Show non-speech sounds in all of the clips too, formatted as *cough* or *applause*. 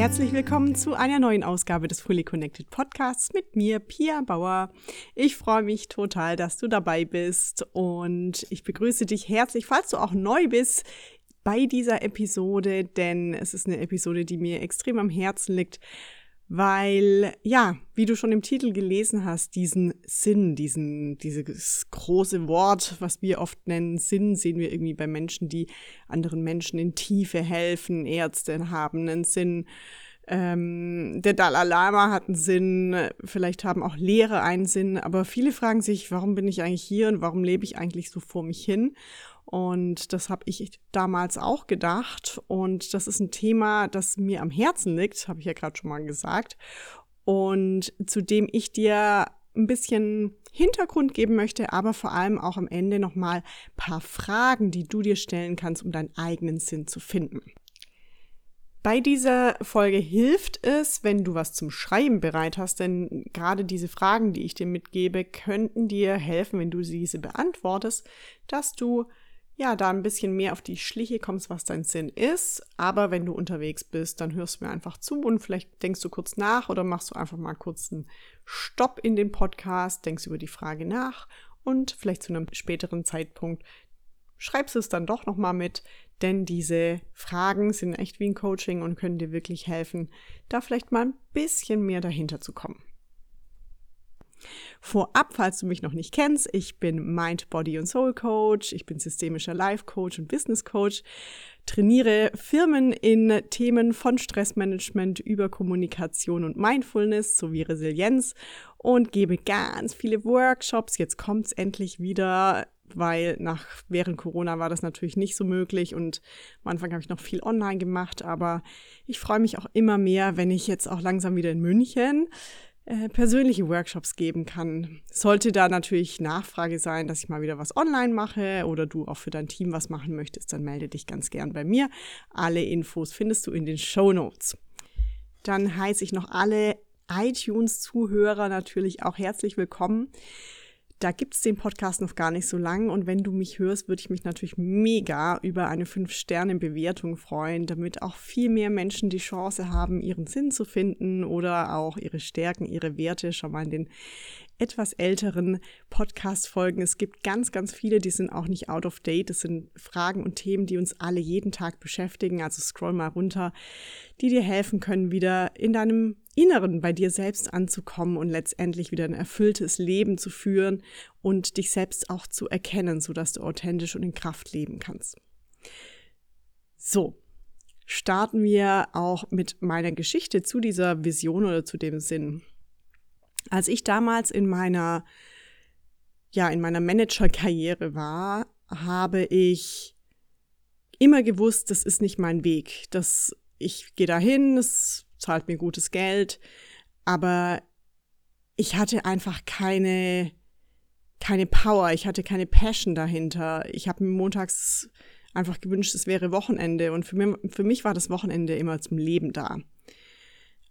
Herzlich willkommen zu einer neuen Ausgabe des Fully Connected Podcasts mit mir, Pia Bauer. Ich freue mich total, dass du dabei bist und ich begrüße dich herzlich, falls du auch neu bist bei dieser Episode, denn es ist eine Episode, die mir extrem am Herzen liegt, weil, ja, wie du schon im Titel gelesen hast, diesen Sinn, diesen, dieses große Wort, was wir oft nennen Sinn, sehen wir irgendwie bei Menschen, die anderen Menschen in Tiefe helfen. Ärzte haben einen Sinn. Ähm, der Dalai Lama hat einen Sinn, vielleicht haben auch Lehre einen Sinn, aber viele fragen sich, warum bin ich eigentlich hier und warum lebe ich eigentlich so vor mich hin? Und das habe ich damals auch gedacht. Und das ist ein Thema, das mir am Herzen liegt, habe ich ja gerade schon mal gesagt. Und zu dem ich dir ein bisschen Hintergrund geben möchte, aber vor allem auch am Ende nochmal ein paar Fragen, die du dir stellen kannst, um deinen eigenen Sinn zu finden. Bei dieser Folge hilft es, wenn du was zum Schreiben bereit hast, denn gerade diese Fragen, die ich dir mitgebe, könnten dir helfen, wenn du diese beantwortest, dass du ja, da ein bisschen mehr auf die Schliche kommst, was dein Sinn ist. Aber wenn du unterwegs bist, dann hörst du mir einfach zu und vielleicht denkst du kurz nach oder machst du einfach mal kurz einen Stopp in den Podcast, denkst über die Frage nach und vielleicht zu einem späteren Zeitpunkt schreibst du es dann doch nochmal mit, denn diese Fragen sind echt wie ein Coaching und können dir wirklich helfen, da vielleicht mal ein bisschen mehr dahinter zu kommen. Vorab, falls du mich noch nicht kennst, ich bin Mind, Body und Soul Coach, ich bin systemischer Life Coach und Business Coach, trainiere Firmen in Themen von Stressmanagement über Kommunikation und Mindfulness sowie Resilienz und gebe ganz viele Workshops. Jetzt kommt es endlich wieder weil nach während Corona war das natürlich nicht so möglich und am Anfang habe ich noch viel online gemacht, aber ich freue mich auch immer mehr, wenn ich jetzt auch langsam wieder in München äh, persönliche Workshops geben kann. Sollte da natürlich Nachfrage sein, dass ich mal wieder was online mache oder du auch für dein Team was machen möchtest, dann melde dich ganz gern bei mir. Alle Infos findest du in den Show Notes. Dann heiße ich noch alle iTunes-Zuhörer natürlich auch herzlich willkommen. Da gibt es den Podcast noch gar nicht so lang und wenn du mich hörst, würde ich mich natürlich mega über eine 5-Sterne-Bewertung freuen, damit auch viel mehr Menschen die Chance haben, ihren Sinn zu finden oder auch ihre Stärken, ihre Werte schon mal in den etwas älteren Podcast-Folgen. Es gibt ganz, ganz viele, die sind auch nicht out of date. Das sind Fragen und Themen, die uns alle jeden Tag beschäftigen. Also scroll mal runter, die dir helfen können, wieder in deinem Inneren bei dir selbst anzukommen und letztendlich wieder ein erfülltes Leben zu führen und dich selbst auch zu erkennen, sodass du authentisch und in Kraft leben kannst. So, starten wir auch mit meiner Geschichte zu dieser Vision oder zu dem Sinn. Als ich damals in meiner ja, in meiner Managerkarriere war, habe ich immer gewusst, das ist nicht mein Weg. Das, ich gehe dahin, es zahlt mir gutes Geld, aber ich hatte einfach keine, keine Power, ich hatte keine Passion dahinter. Ich habe mir montags einfach gewünscht, es wäre Wochenende und für mich, für mich war das Wochenende immer zum Leben da.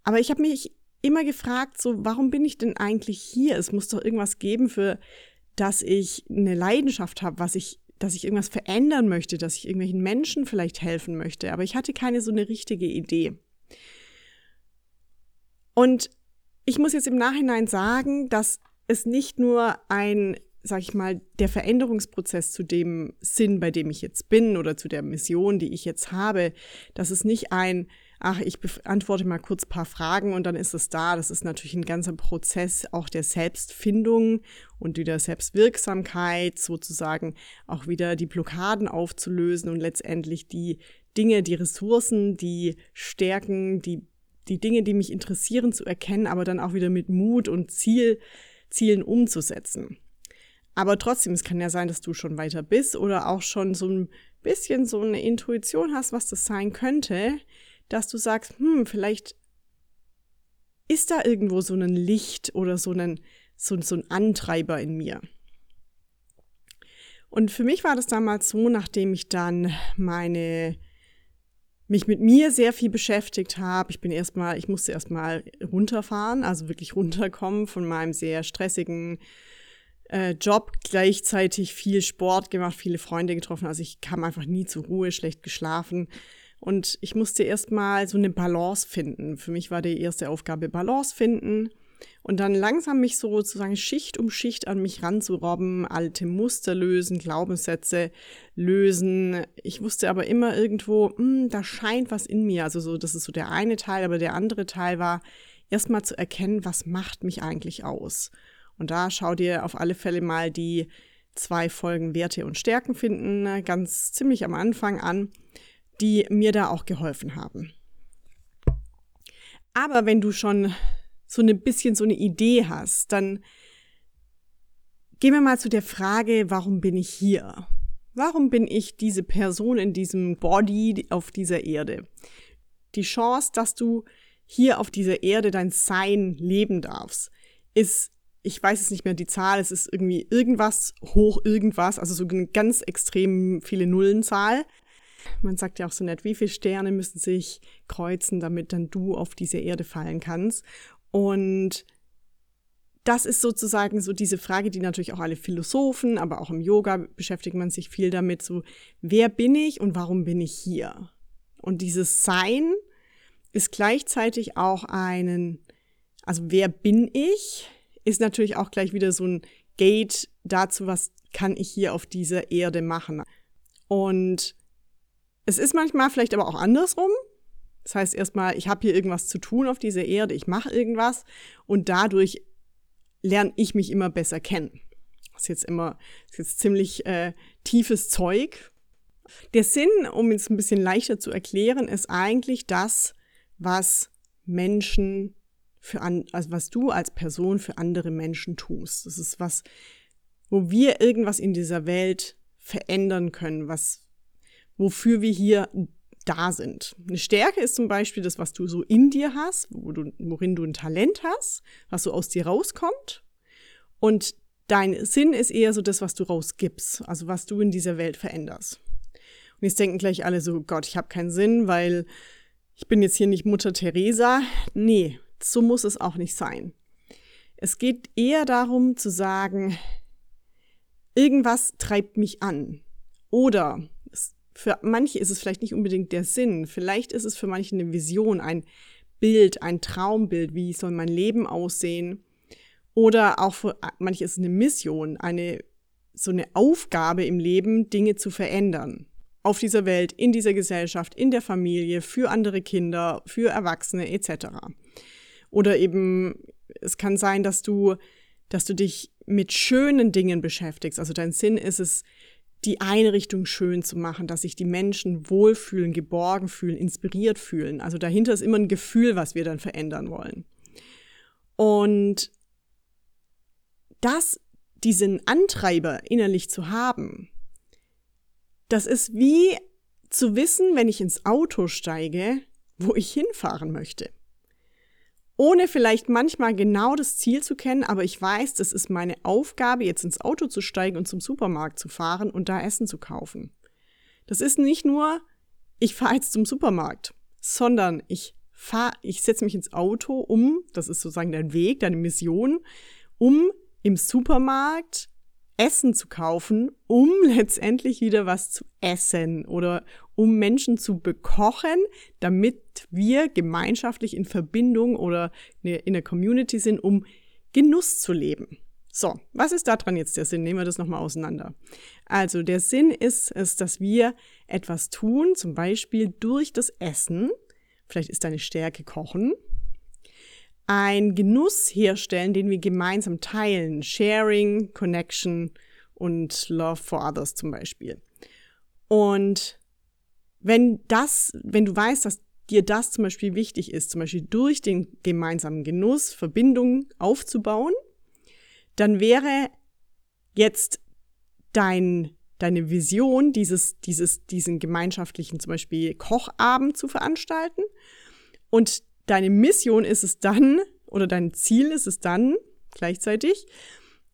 Aber ich habe mich immer gefragt, so, warum bin ich denn eigentlich hier? Es muss doch irgendwas geben, für das ich eine Leidenschaft habe, was ich, dass ich irgendwas verändern möchte, dass ich irgendwelchen Menschen vielleicht helfen möchte. Aber ich hatte keine so eine richtige Idee. Und ich muss jetzt im Nachhinein sagen, dass es nicht nur ein, sag ich mal, der Veränderungsprozess zu dem Sinn, bei dem ich jetzt bin oder zu der Mission, die ich jetzt habe, dass es nicht ein, ach, ich beantworte mal kurz paar Fragen und dann ist es da. Das ist natürlich ein ganzer Prozess auch der Selbstfindung und wieder Selbstwirksamkeit, sozusagen auch wieder die Blockaden aufzulösen und letztendlich die Dinge, die Ressourcen, die Stärken, die die Dinge, die mich interessieren, zu erkennen, aber dann auch wieder mit Mut und Ziel, Zielen umzusetzen. Aber trotzdem, es kann ja sein, dass du schon weiter bist oder auch schon so ein bisschen so eine Intuition hast, was das sein könnte, dass du sagst, hm, vielleicht ist da irgendwo so ein Licht oder so ein, so, so ein Antreiber in mir. Und für mich war das damals so, nachdem ich dann meine mich mit mir sehr viel beschäftigt habe. Ich bin erstmal, ich musste erstmal runterfahren, also wirklich runterkommen von meinem sehr stressigen äh, Job, gleichzeitig viel Sport gemacht, viele Freunde getroffen. Also ich kam einfach nie zur Ruhe, schlecht geschlafen Und ich musste erstmal so eine Balance finden. Für mich war die erste Aufgabe Balance finden und dann langsam mich so sozusagen Schicht um Schicht an mich ranzurobben, alte Muster lösen, Glaubenssätze lösen. Ich wusste aber immer irgendwo, hm, da scheint was in mir. Also so, das ist so der eine Teil, aber der andere Teil war erstmal zu erkennen, was macht mich eigentlich aus. Und da schau dir auf alle Fälle mal die zwei Folgen Werte und Stärken finden, ganz ziemlich am Anfang an, die mir da auch geholfen haben. Aber wenn du schon so ein bisschen so eine Idee hast, dann gehen wir mal zu der Frage, warum bin ich hier? Warum bin ich diese Person in diesem Body auf dieser Erde? Die Chance, dass du hier auf dieser Erde dein Sein leben darfst, ist, ich weiß es nicht mehr die Zahl, es ist irgendwie irgendwas hoch irgendwas, also so eine ganz extrem viele Nullenzahl. Man sagt ja auch so nett, wie viele Sterne müssen sich kreuzen, damit dann du auf diese Erde fallen kannst. Und das ist sozusagen so diese Frage, die natürlich auch alle Philosophen, aber auch im Yoga beschäftigt man sich viel damit, so, wer bin ich und warum bin ich hier? Und dieses Sein ist gleichzeitig auch einen, also wer bin ich, ist natürlich auch gleich wieder so ein Gate dazu, was kann ich hier auf dieser Erde machen. Und es ist manchmal vielleicht aber auch andersrum, das heißt erstmal, ich habe hier irgendwas zu tun auf dieser Erde, ich mache irgendwas und dadurch lerne ich mich immer besser kennen. Das ist jetzt immer, ist jetzt ziemlich äh, tiefes Zeug. Der Sinn, um es ein bisschen leichter zu erklären, ist eigentlich das, was Menschen für an, also was du als Person für andere Menschen tust. Das ist was, wo wir irgendwas in dieser Welt verändern können, was, wofür wir hier da sind. Eine Stärke ist zum Beispiel das, was du so in dir hast, wo du, worin du ein Talent hast, was so aus dir rauskommt. Und dein Sinn ist eher so das, was du rausgibst, also was du in dieser Welt veränderst. Und jetzt denken gleich alle so, Gott, ich habe keinen Sinn, weil ich bin jetzt hier nicht Mutter Teresa. Nee, so muss es auch nicht sein. Es geht eher darum zu sagen, irgendwas treibt mich an. Oder für manche ist es vielleicht nicht unbedingt der Sinn. Vielleicht ist es für manche eine Vision, ein Bild, ein Traumbild. Wie soll mein Leben aussehen? Oder auch für manche ist es eine Mission, eine, so eine Aufgabe im Leben, Dinge zu verändern. Auf dieser Welt, in dieser Gesellschaft, in der Familie, für andere Kinder, für Erwachsene etc. Oder eben, es kann sein, dass du, dass du dich mit schönen Dingen beschäftigst. Also dein Sinn ist es, die Einrichtung schön zu machen, dass sich die Menschen wohlfühlen, geborgen fühlen, inspiriert fühlen. Also dahinter ist immer ein Gefühl, was wir dann verändern wollen. Und das, diesen Antreiber innerlich zu haben, das ist wie zu wissen, wenn ich ins Auto steige, wo ich hinfahren möchte ohne vielleicht manchmal genau das Ziel zu kennen, aber ich weiß, das ist meine Aufgabe, jetzt ins Auto zu steigen und zum Supermarkt zu fahren und da Essen zu kaufen. Das ist nicht nur, ich fahre jetzt zum Supermarkt, sondern ich fahre, ich setze mich ins Auto, um, das ist sozusagen dein Weg, deine Mission, um im Supermarkt Essen zu kaufen, um *laughs* letztendlich wieder was zu essen oder um Menschen zu bekochen, damit wir gemeinschaftlich in Verbindung oder in der Community sind, um Genuss zu leben. So, was ist daran jetzt der Sinn? Nehmen wir das nochmal auseinander. Also der Sinn ist es, dass wir etwas tun, zum Beispiel durch das Essen, vielleicht ist deine Stärke Kochen, ein Genuss herstellen, den wir gemeinsam teilen. Sharing, Connection und Love for Others zum Beispiel. Und wenn das, wenn du weißt, dass dir das zum Beispiel wichtig ist, zum Beispiel durch den gemeinsamen Genuss Verbindungen aufzubauen, dann wäre jetzt dein, deine Vision, dieses, dieses, diesen gemeinschaftlichen zum Beispiel Kochabend zu veranstalten. Und deine Mission ist es dann, oder dein Ziel ist es dann gleichzeitig,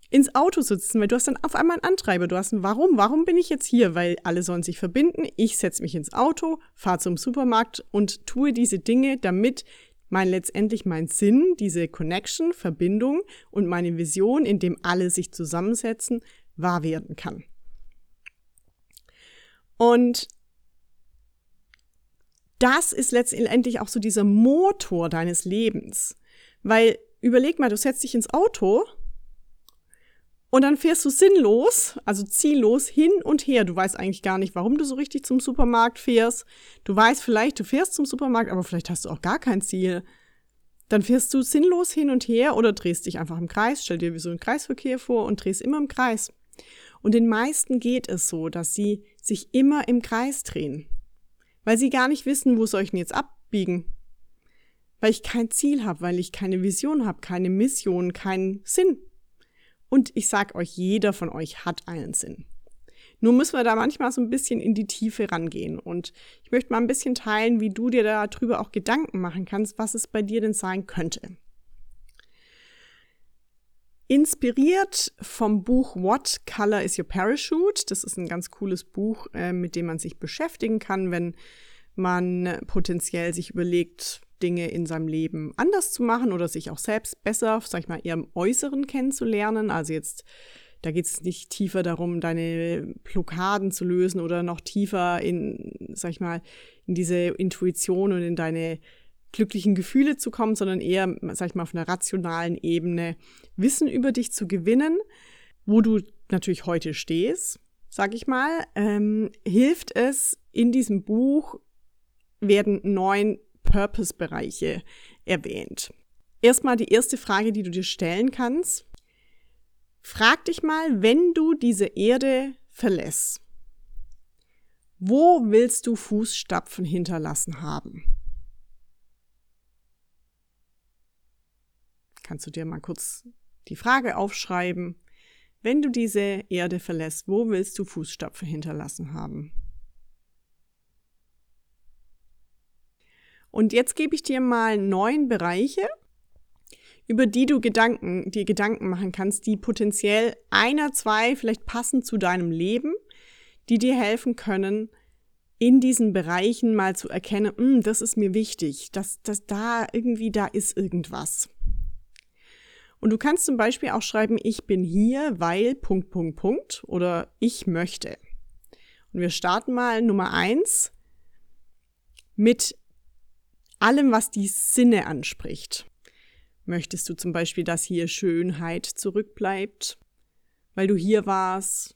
ins Auto zu sitzen, weil du hast dann auf einmal einen Antreiber. Du hast ein Warum? Warum bin ich jetzt hier? Weil alle sollen sich verbinden. Ich setze mich ins Auto, fahre zum Supermarkt und tue diese Dinge, damit mein letztendlich mein Sinn, diese Connection, Verbindung und meine Vision, in dem alle sich zusammensetzen, wahr werden kann. Und das ist letztendlich auch so dieser Motor deines Lebens. Weil überleg mal, du setzt dich ins Auto und dann fährst du sinnlos, also ziellos hin und her. Du weißt eigentlich gar nicht, warum du so richtig zum Supermarkt fährst. Du weißt vielleicht, du fährst zum Supermarkt, aber vielleicht hast du auch gar kein Ziel. Dann fährst du sinnlos hin und her oder drehst dich einfach im Kreis. Stell dir wie so einen Kreisverkehr vor und drehst immer im Kreis. Und den meisten geht es so, dass sie sich immer im Kreis drehen. Weil sie gar nicht wissen, wo soll ich denn jetzt abbiegen? Weil ich kein Ziel habe, weil ich keine Vision habe, keine Mission, keinen Sinn. Und ich sag euch, jeder von euch hat einen Sinn. Nur müssen wir da manchmal so ein bisschen in die Tiefe rangehen. Und ich möchte mal ein bisschen teilen, wie du dir darüber auch Gedanken machen kannst, was es bei dir denn sein könnte. Inspiriert vom Buch What Color is Your Parachute? Das ist ein ganz cooles Buch, äh, mit dem man sich beschäftigen kann, wenn man potenziell sich überlegt, Dinge in seinem Leben anders zu machen oder sich auch selbst besser, sag ich mal, ihrem Äußeren kennenzulernen. Also jetzt, da geht es nicht tiefer darum, deine Blockaden zu lösen oder noch tiefer in, sag ich mal, in diese Intuition und in deine glücklichen Gefühle zu kommen, sondern eher, sag ich mal, auf einer rationalen Ebene Wissen über dich zu gewinnen, wo du natürlich heute stehst, sag ich mal, ähm, hilft es in diesem Buch werden neun Purpose-Bereiche erwähnt. Erstmal die erste Frage, die du dir stellen kannst. Frag dich mal, wenn du diese Erde verlässt, wo willst du Fußstapfen hinterlassen haben? Kannst du dir mal kurz die Frage aufschreiben. Wenn du diese Erde verlässt, wo willst du Fußstapfen hinterlassen haben? Und jetzt gebe ich dir mal neun Bereiche, über die du Gedanken, dir Gedanken machen kannst, die potenziell einer, zwei vielleicht passen zu deinem Leben, die dir helfen können, in diesen Bereichen mal zu erkennen, hm, das ist mir wichtig, dass, dass da irgendwie da ist irgendwas. Und du kannst zum Beispiel auch schreiben, ich bin hier, weil Punkt, Punkt, Punkt oder ich möchte. Und wir starten mal Nummer eins mit allem, was die Sinne anspricht. Möchtest du zum Beispiel, dass hier Schönheit zurückbleibt, weil du hier warst?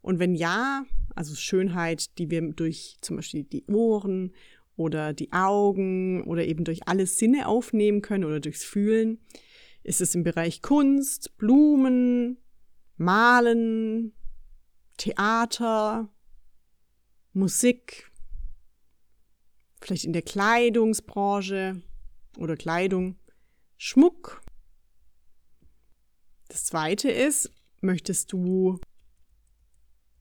Und wenn ja, also Schönheit, die wir durch zum Beispiel die Ohren oder die Augen oder eben durch alle Sinne aufnehmen können oder durchs Fühlen, ist es im Bereich Kunst, Blumen, Malen, Theater, Musik, vielleicht in der Kleidungsbranche oder Kleidung, Schmuck. Das zweite ist, möchtest du,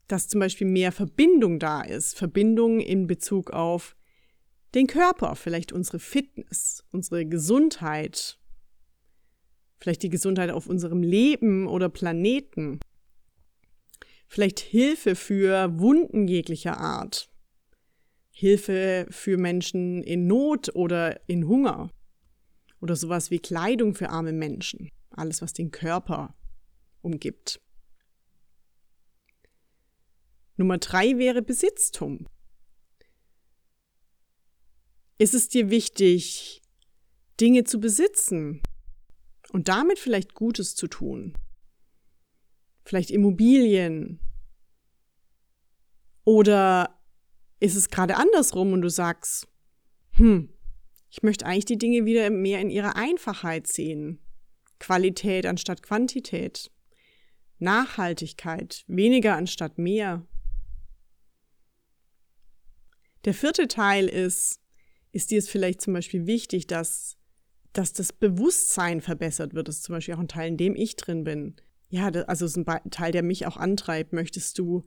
dass zum Beispiel mehr Verbindung da ist, Verbindung in Bezug auf den Körper, vielleicht unsere Fitness, unsere Gesundheit, vielleicht die Gesundheit auf unserem Leben oder Planeten, vielleicht Hilfe für Wunden jeglicher Art, Hilfe für Menschen in Not oder in Hunger. Oder sowas wie Kleidung für arme Menschen, alles was den Körper umgibt. Nummer drei wäre Besitztum. Ist es dir wichtig, Dinge zu besitzen und damit vielleicht Gutes zu tun? Vielleicht Immobilien oder ist es gerade andersrum und du sagst, hm, ich möchte eigentlich die Dinge wieder mehr in ihrer Einfachheit sehen. Qualität anstatt Quantität. Nachhaltigkeit, weniger anstatt mehr. Der vierte Teil ist, ist dir es vielleicht zum Beispiel wichtig, dass, dass das Bewusstsein verbessert wird. Das ist zum Beispiel auch ein Teil, in dem ich drin bin. Ja, also es ist ein Teil, der mich auch antreibt. Möchtest du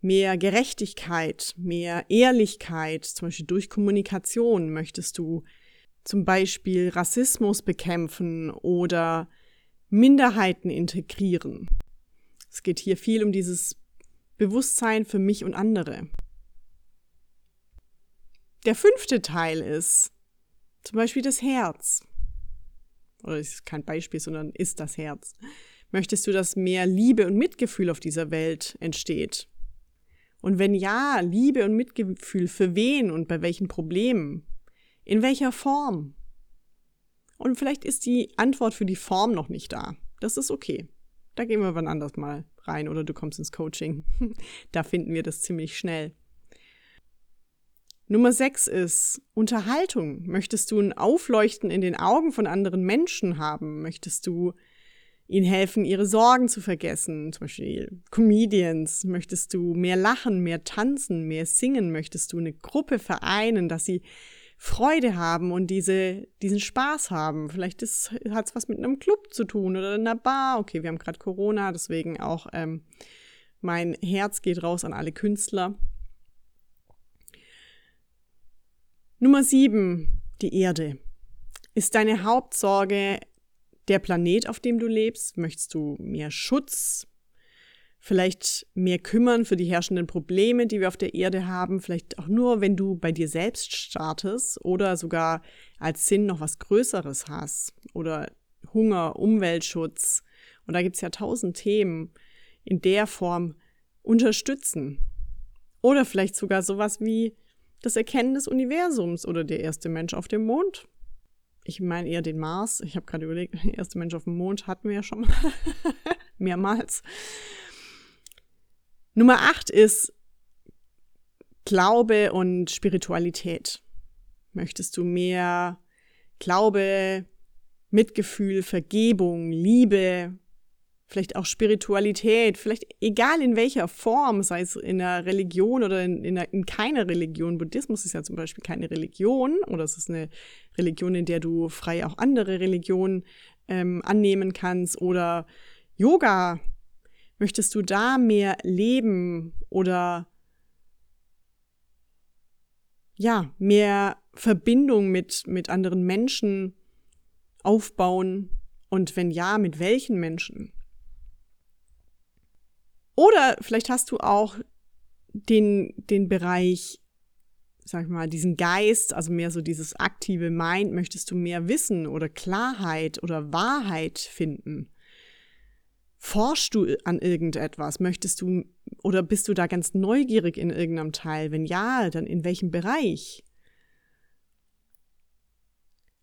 mehr Gerechtigkeit, mehr Ehrlichkeit, zum Beispiel durch Kommunikation möchtest du zum Beispiel Rassismus bekämpfen oder Minderheiten integrieren. Es geht hier viel um dieses Bewusstsein für mich und andere. Der fünfte Teil ist zum Beispiel das Herz. Oder ist kein Beispiel, sondern ist das Herz. Möchtest du, dass mehr Liebe und Mitgefühl auf dieser Welt entsteht? Und wenn ja, Liebe und Mitgefühl für wen und bei welchen Problemen? In welcher Form? Und vielleicht ist die Antwort für die Form noch nicht da. Das ist okay. Da gehen wir wann anders mal rein oder du kommst ins Coaching. *laughs* da finden wir das ziemlich schnell. Nummer sechs ist Unterhaltung. Möchtest du ein Aufleuchten in den Augen von anderen Menschen haben? Möchtest du ihnen helfen, ihre Sorgen zu vergessen? Zum Beispiel Comedians. Möchtest du mehr lachen, mehr tanzen, mehr singen? Möchtest du eine Gruppe vereinen, dass sie Freude haben und diese, diesen Spaß haben? Vielleicht hat es was mit einem Club zu tun oder einer Bar. Okay, wir haben gerade Corona, deswegen auch ähm, mein Herz geht raus an alle Künstler. Nummer sieben, die Erde. Ist deine Hauptsorge der Planet, auf dem du lebst? Möchtest du mehr Schutz? Vielleicht mehr kümmern für die herrschenden Probleme, die wir auf der Erde haben? Vielleicht auch nur, wenn du bei dir selbst startest oder sogar als Sinn noch was Größeres hast? Oder Hunger, Umweltschutz. Und da gibt es ja tausend Themen in der Form unterstützen. Oder vielleicht sogar sowas wie das Erkennen des Universums oder der erste Mensch auf dem Mond. Ich meine eher den Mars. Ich habe gerade überlegt, der erste Mensch auf dem Mond hatten wir ja schon mal. *laughs* Mehrmals. Nummer 8 ist Glaube und Spiritualität. Möchtest du mehr Glaube, Mitgefühl, Vergebung, Liebe, vielleicht auch Spiritualität, vielleicht egal in welcher Form, sei es in einer Religion oder in, in, einer, in keiner Religion. Buddhismus ist ja zum Beispiel keine Religion oder es ist eine Religion, in der du frei auch andere Religionen ähm, annehmen kannst oder Yoga. Möchtest du da mehr leben oder ja, mehr Verbindung mit, mit anderen Menschen aufbauen? Und wenn ja, mit welchen Menschen? Oder vielleicht hast du auch den, den Bereich, sag ich mal, diesen Geist, also mehr so dieses aktive Mind, möchtest du mehr Wissen oder Klarheit oder Wahrheit finden? Forschst du an irgendetwas? Möchtest du oder bist du da ganz neugierig in irgendeinem Teil? Wenn ja, dann in welchem Bereich?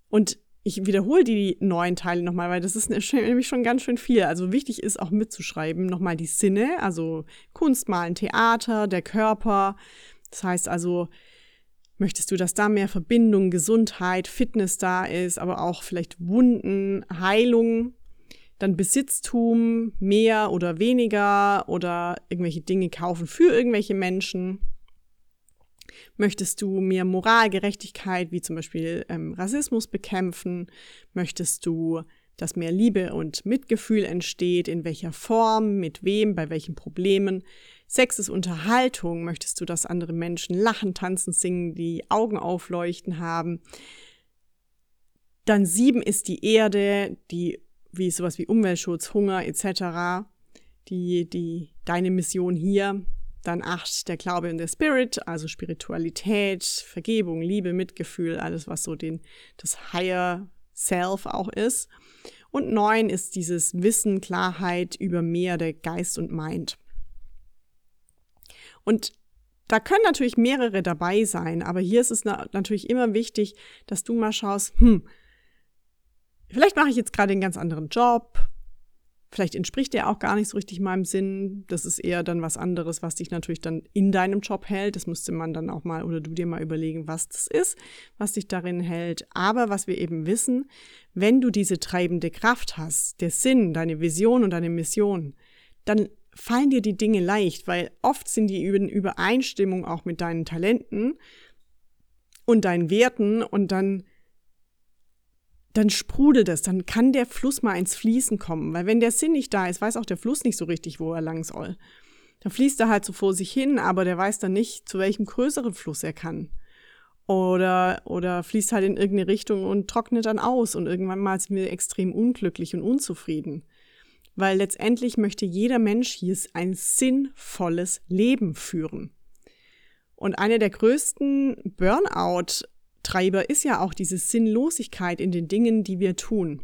Und ich wiederhole die neuen Teile nochmal, weil das ist nämlich schon ganz schön viel. Also wichtig ist auch mitzuschreiben, nochmal die Sinne, also Kunst, Malen, Theater, der Körper. Das heißt also, möchtest du, dass da mehr Verbindung, Gesundheit, Fitness da ist, aber auch vielleicht Wunden, Heilung, dann Besitztum, mehr oder weniger oder irgendwelche Dinge kaufen für irgendwelche Menschen. Möchtest du mehr Moral, Gerechtigkeit, wie zum Beispiel ähm, Rassismus bekämpfen? Möchtest du, dass mehr Liebe und Mitgefühl entsteht? In welcher Form? Mit wem? Bei welchen Problemen? Sex ist Unterhaltung. Möchtest du, dass andere Menschen lachen, tanzen, singen, die Augen aufleuchten haben? Dann sieben ist die Erde, die wie sowas wie Umweltschutz, Hunger etc. Die, die, deine Mission hier, dann acht, der Glaube in der Spirit, also Spiritualität, Vergebung, Liebe, Mitgefühl, alles, was so den, das Higher Self auch ist. Und neun ist dieses Wissen, Klarheit über mehr der Geist und Mind. Und da können natürlich mehrere dabei sein, aber hier ist es natürlich immer wichtig, dass du mal schaust, hm, vielleicht mache ich jetzt gerade einen ganz anderen Job, Vielleicht entspricht der auch gar nicht so richtig meinem Sinn. Das ist eher dann was anderes, was dich natürlich dann in deinem Job hält. Das müsste man dann auch mal oder du dir mal überlegen, was das ist, was dich darin hält. Aber was wir eben wissen, wenn du diese treibende Kraft hast, der Sinn, deine Vision und deine Mission, dann fallen dir die Dinge leicht, weil oft sind die in Übereinstimmung auch mit deinen Talenten und deinen Werten und dann dann sprudelt es, dann kann der Fluss mal ins Fließen kommen. Weil wenn der Sinn nicht da ist, weiß auch der Fluss nicht so richtig, wo er lang soll. Dann fließt er halt so vor sich hin, aber der weiß dann nicht, zu welchem größeren Fluss er kann. Oder, oder fließt halt in irgendeine Richtung und trocknet dann aus und irgendwann mal sind wir extrem unglücklich und unzufrieden. Weil letztendlich möchte jeder Mensch hier ein sinnvolles Leben führen. Und eine der größten Burnout Treiber ist ja auch diese Sinnlosigkeit in den Dingen, die wir tun.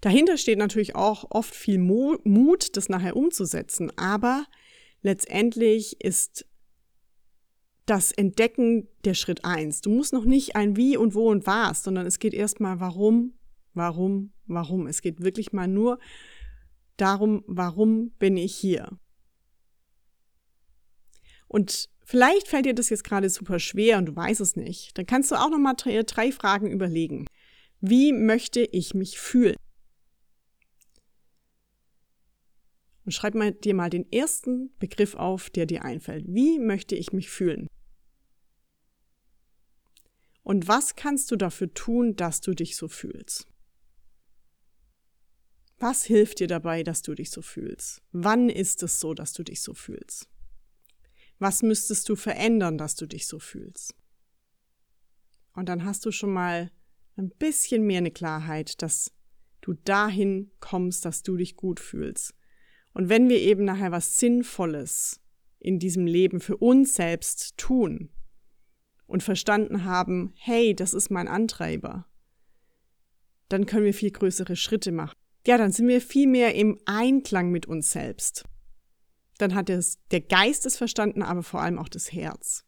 Dahinter steht natürlich auch oft viel Mut, das nachher umzusetzen, aber letztendlich ist das Entdecken der Schritt eins. Du musst noch nicht ein Wie und Wo und Was, sondern es geht erstmal warum, warum, warum. Es geht wirklich mal nur darum, warum bin ich hier? Und vielleicht fällt dir das jetzt gerade super schwer und du weißt es nicht. Dann kannst du auch noch mal drei, drei Fragen überlegen. Wie möchte ich mich fühlen? Und schreib mal, dir mal den ersten Begriff auf, der dir einfällt. Wie möchte ich mich fühlen? Und was kannst du dafür tun, dass du dich so fühlst? Was hilft dir dabei, dass du dich so fühlst? Wann ist es so, dass du dich so fühlst? Was müsstest du verändern, dass du dich so fühlst? Und dann hast du schon mal ein bisschen mehr eine Klarheit, dass du dahin kommst, dass du dich gut fühlst. Und wenn wir eben nachher was Sinnvolles in diesem Leben für uns selbst tun und verstanden haben, hey, das ist mein Antreiber, dann können wir viel größere Schritte machen. Ja, dann sind wir viel mehr im Einklang mit uns selbst. Dann hat es, der Geist es verstanden, aber vor allem auch das Herz.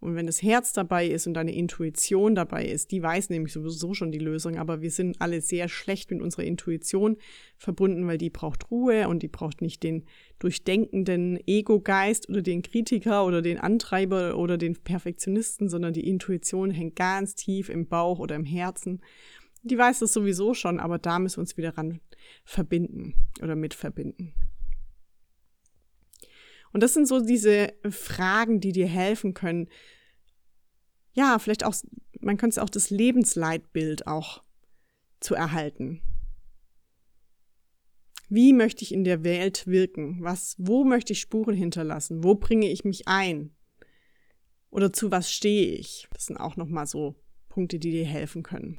Und wenn das Herz dabei ist und deine Intuition dabei ist, die weiß nämlich sowieso schon die Lösung, aber wir sind alle sehr schlecht mit unserer Intuition verbunden, weil die braucht Ruhe und die braucht nicht den durchdenkenden Ego-Geist oder den Kritiker oder den Antreiber oder den Perfektionisten, sondern die Intuition hängt ganz tief im Bauch oder im Herzen. Die weiß das sowieso schon, aber da müssen wir uns wieder ran verbinden oder mit verbinden. Und das sind so diese Fragen, die dir helfen können. Ja, vielleicht auch, man könnte es auch das Lebensleitbild auch zu erhalten. Wie möchte ich in der Welt wirken? Was, wo möchte ich Spuren hinterlassen? Wo bringe ich mich ein? Oder zu was stehe ich? Das sind auch nochmal so Punkte, die dir helfen können.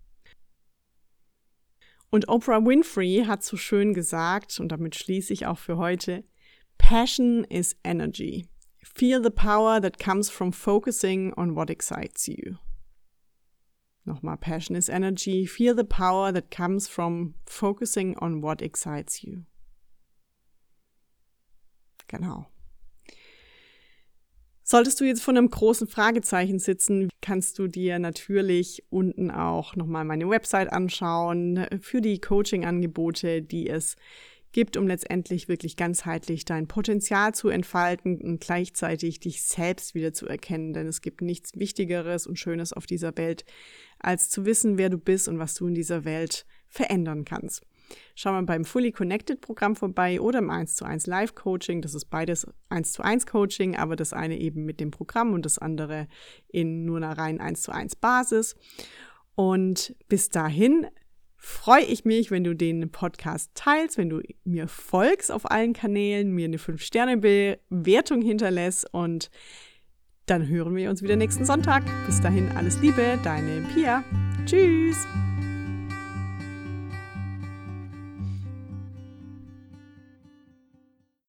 Und Oprah Winfrey hat so schön gesagt, und damit schließe ich auch für heute, Passion is energy. Feel the power that comes from focusing on what excites you. Nochmal, Passion is energy. Feel the power that comes from focusing on what excites you. Genau. Solltest du jetzt vor einem großen Fragezeichen sitzen, kannst du dir natürlich unten auch nochmal meine Website anschauen für die Coaching-Angebote, die es gibt, um letztendlich wirklich ganzheitlich dein Potenzial zu entfalten und gleichzeitig dich selbst wieder zu erkennen. Denn es gibt nichts Wichtigeres und Schönes auf dieser Welt, als zu wissen, wer du bist und was du in dieser Welt verändern kannst. Schau mal beim Fully Connected Programm vorbei oder im 1 zu 1 Live Coaching. Das ist beides 1 zu 1 Coaching, aber das eine eben mit dem Programm und das andere in nur einer reinen 1 zu 1 Basis. Und bis dahin freue ich mich, wenn du den Podcast teilst, wenn du mir folgst auf allen Kanälen, mir eine 5-Sterne-Bewertung hinterlässt und dann hören wir uns wieder nächsten Sonntag. Bis dahin alles Liebe, deine Pia. Tschüss.